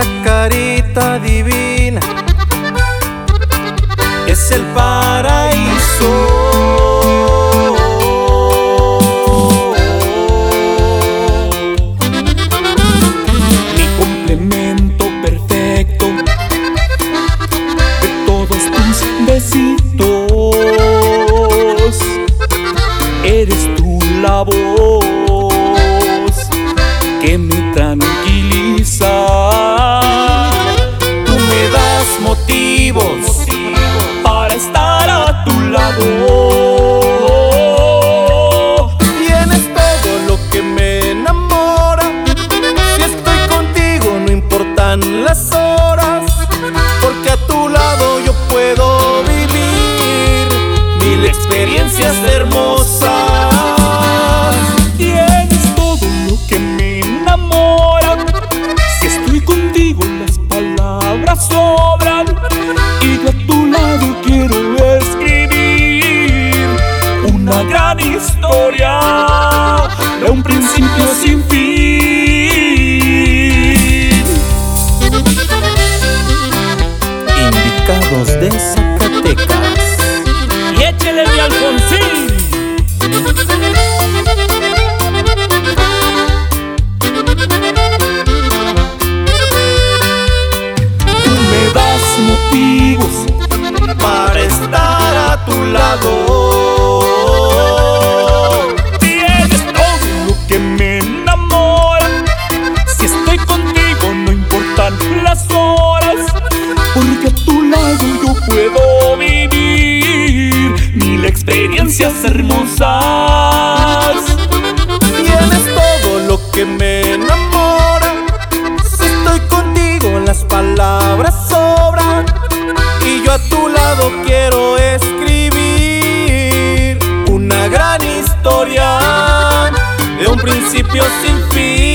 esa carita divina es el paraíso. Mi complemento perfecto de todos tus besitos. Eres tú la experiencias hermosas. Tienes todo lo que me enamora. Si estoy contigo, las palabras sobran. Y yo a tu lado quiero escribir una gran historia de un principio sin fin. Alfonsín. Tú me das motivos para estar a tu lado. Tienes todo lo que me enamora. Si estoy contigo, no importan las horas. Porque a tu lado yo puedo experiencias hermosas. Tienes todo lo que me enamora. Si estoy contigo, las palabras sobran. Y yo a tu lado quiero escribir una gran historia de un principio sin fin.